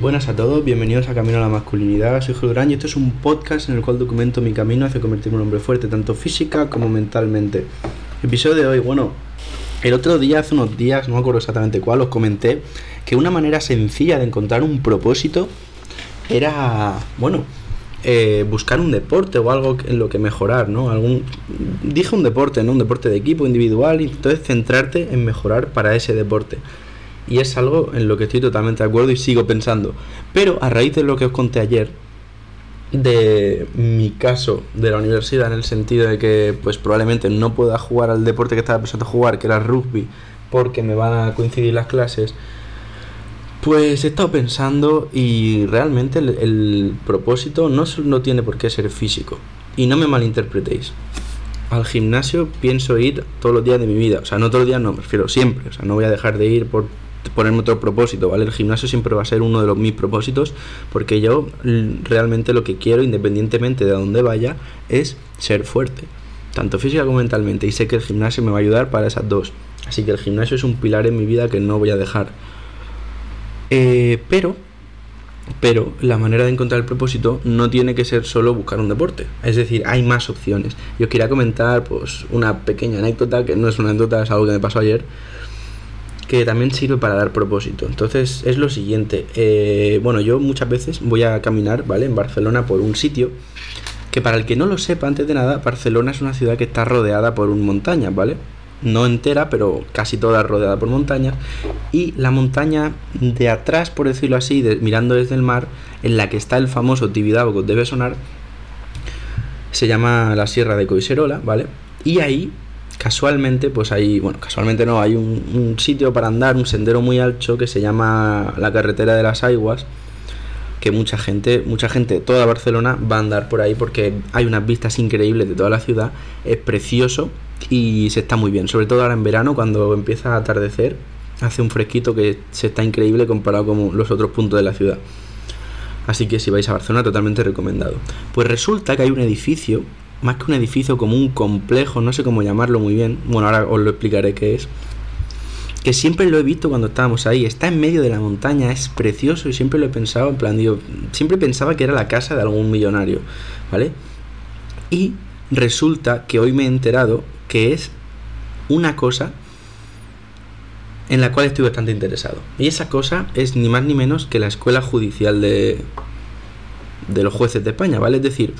buenas a todos, bienvenidos a Camino a la Masculinidad. Soy Julio y esto es un podcast en el cual documento mi camino hacia convertirme en un hombre fuerte, tanto física como mentalmente. episodio de hoy, bueno, el otro día, hace unos días, no me acuerdo exactamente cuál, os comenté que una manera sencilla de encontrar un propósito era, bueno, eh, buscar un deporte o algo en lo que mejorar, ¿no? Algún, dije un deporte, ¿no? Un deporte de equipo, individual, y entonces centrarte en mejorar para ese deporte y es algo en lo que estoy totalmente de acuerdo y sigo pensando. Pero a raíz de lo que os conté ayer, de mi caso de la universidad, en el sentido de que pues probablemente no pueda jugar al deporte que estaba pensando jugar, que era rugby, porque me van a coincidir las clases, pues he estado pensando y realmente el, propósito no, no tiene por qué ser físico. Y no me malinterpretéis. Al gimnasio pienso ir todos los días de mi vida. O sea, no todos los días, no, prefiero siempre. O sea, no voy a dejar de ir por ponerme otro propósito, ¿vale? El gimnasio siempre va a ser uno de los, mis propósitos porque yo realmente lo que quiero, independientemente de a dónde vaya, es ser fuerte, tanto física como mentalmente, y sé que el gimnasio me va a ayudar para esas dos. Así que el gimnasio es un pilar en mi vida que no voy a dejar. Eh, pero, pero la manera de encontrar el propósito no tiene que ser solo buscar un deporte. Es decir, hay más opciones. Yo quería comentar pues una pequeña anécdota, que no es una anécdota, es algo que me pasó ayer que también sirve para dar propósito. Entonces es lo siguiente, eh, bueno, yo muchas veces voy a caminar, ¿vale? En Barcelona por un sitio que para el que no lo sepa, antes de nada, Barcelona es una ciudad que está rodeada por un montaña, ¿vale? No entera, pero casi toda rodeada por montañas. Y la montaña de atrás, por decirlo así, mirando desde el mar, en la que está el famoso Tibidabo que debe sonar, se llama la Sierra de Coiserola, ¿vale? Y ahí casualmente, pues hay, bueno, casualmente no, hay un, sitio para andar, un sendero muy alto que se llama la carretera de las Aguas, que mucha gente, mucha gente, toda Barcelona va a andar por ahí porque hay unas vistas increíbles de toda la ciudad, es precioso y se está muy bien, sobre todo ahora en verano cuando empieza a atardecer, hace un fresquito que se está increíble comparado con los otros puntos de la ciudad. Así que si vais a Barcelona, totalmente recomendado. Pues resulta que hay un edificio más que un edificio, como un complejo, no sé cómo llamarlo muy bien, bueno, ahora os lo explicaré qué es, que siempre lo he visto cuando estábamos ahí, está en medio de la montaña, es precioso y siempre lo he pensado, en plan, digo, siempre pensaba que era la casa de algún millonario, ¿vale? Y resulta que hoy me he enterado que es una cosa en la cual estoy bastante interesado. Y esa cosa es ni más ni menos que la escuela judicial de, de los jueces de España, ¿vale? Es decir,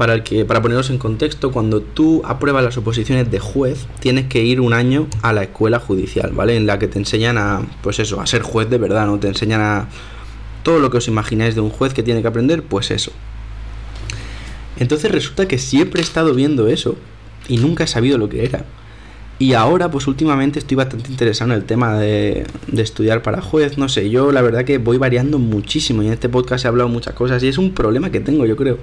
para, que, para ponernos en contexto, cuando tú apruebas las oposiciones de juez, tienes que ir un año a la escuela judicial, ¿vale? En la que te enseñan a, pues eso, a ser juez de verdad, ¿no? Te enseñan a todo lo que os imagináis de un juez que tiene que aprender, pues eso. Entonces resulta que siempre he estado viendo eso y nunca he sabido lo que era. Y ahora, pues últimamente estoy bastante interesado en el tema de, de, estudiar para juez. No sé, yo la verdad que voy variando muchísimo y en este podcast he hablado muchas cosas y es un problema que tengo, yo creo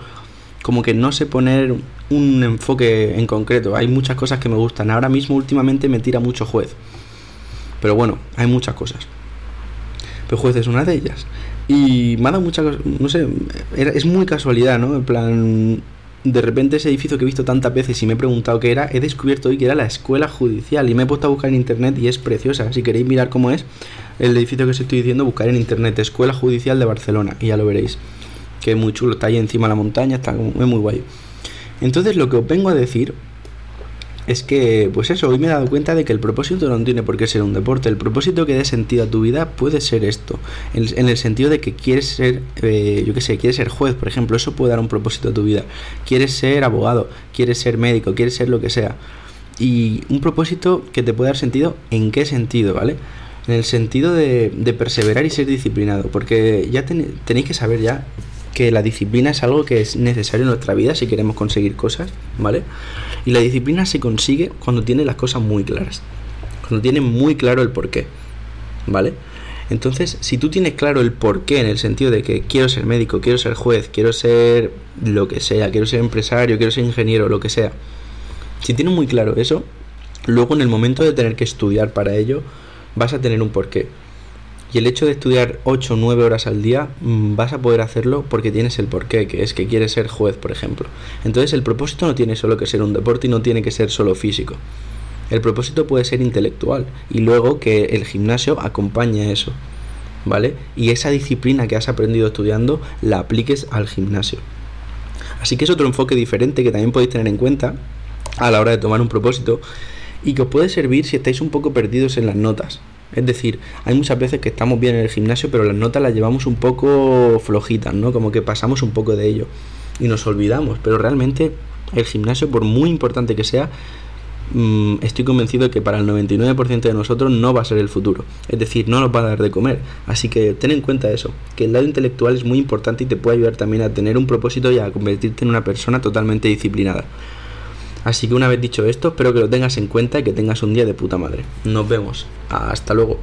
como que no sé poner un enfoque en concreto. Hay muchas cosas que me gustan. Ahora mismo últimamente me tira mucho juez. Pero bueno, hay muchas cosas. Pero juez es una de ellas. Y me ha dado muchas cosas, no sé, es muy casualidad, ¿no? En plan, de repente ese edificio que he visto tantas veces y me he preguntado qué era, he descubierto hoy que era la escuela judicial y me he puesto a buscar en internet y es preciosa. Si queréis mirar cómo es el edificio que os estoy diciendo, buscar en internet Escuela Judicial de Barcelona y ya lo veréis que es muy chulo, está ahí encima de la montaña, está muy, muy guay. Entonces lo que os vengo a decir es que, pues eso, hoy me he dado cuenta de que el propósito no tiene por qué ser un deporte. El propósito que dé sentido a tu vida puede ser esto. En, el sentido de que quieres ser, eh, yo qué sé, quieres ser juez, por ejemplo, eso puede dar un propósito a tu vida. Quieres ser abogado, quieres ser médico, quieres ser lo que sea. Y un propósito que te puede dar sentido, ¿en qué sentido, vale? En el sentido de, perseverar y ser disciplinado. Porque ya tenéis que saber ya que la disciplina es algo que es necesario en nuestra vida si queremos conseguir cosas, ¿vale? Y la disciplina se consigue cuando tiene las cosas muy claras, cuando tiene muy claro el porqué, ¿vale? Entonces, si tú tienes claro el porqué en el sentido de que quiero ser médico, quiero ser juez, quiero ser lo que sea, quiero ser empresario, quiero ser ingeniero, lo que sea, si tienes muy claro eso, luego en el momento de tener que estudiar para ello, vas a tener un porqué. Y el hecho de estudiar 8 o 9 horas al día mm, vas a poder hacerlo porque tienes el porqué, que es que quieres ser juez, por ejemplo. Entonces el propósito no tiene solo que ser un deporte y no tiene que ser solo físico. El propósito puede ser intelectual y luego que el gimnasio acompañe eso. ¿vale? Y esa disciplina que has aprendido estudiando la apliques al gimnasio. Así que es otro enfoque diferente que también podéis tener en cuenta a la hora de tomar un propósito y que os puede servir si estáis un poco perdidos en las notas. Es decir, hay muchas veces que estamos bien en el gimnasio, pero las notas las llevamos un poco flojitas, ¿no? Como que pasamos un poco de ello y nos olvidamos, pero realmente el gimnasio, por muy importante que sea, mm, estoy convencido de que para el 99% de nosotros no va a ser el futuro. Es decir, no nos va a dar de comer. Así que ten en cuenta eso, que el lado intelectual es muy importante y te puede ayudar también a tener un propósito y a convertirte en una persona totalmente disciplinada. Así que una vez dicho esto, espero que lo tengas en cuenta y que tengas un día de puta madre. Nos vemos. Hasta luego.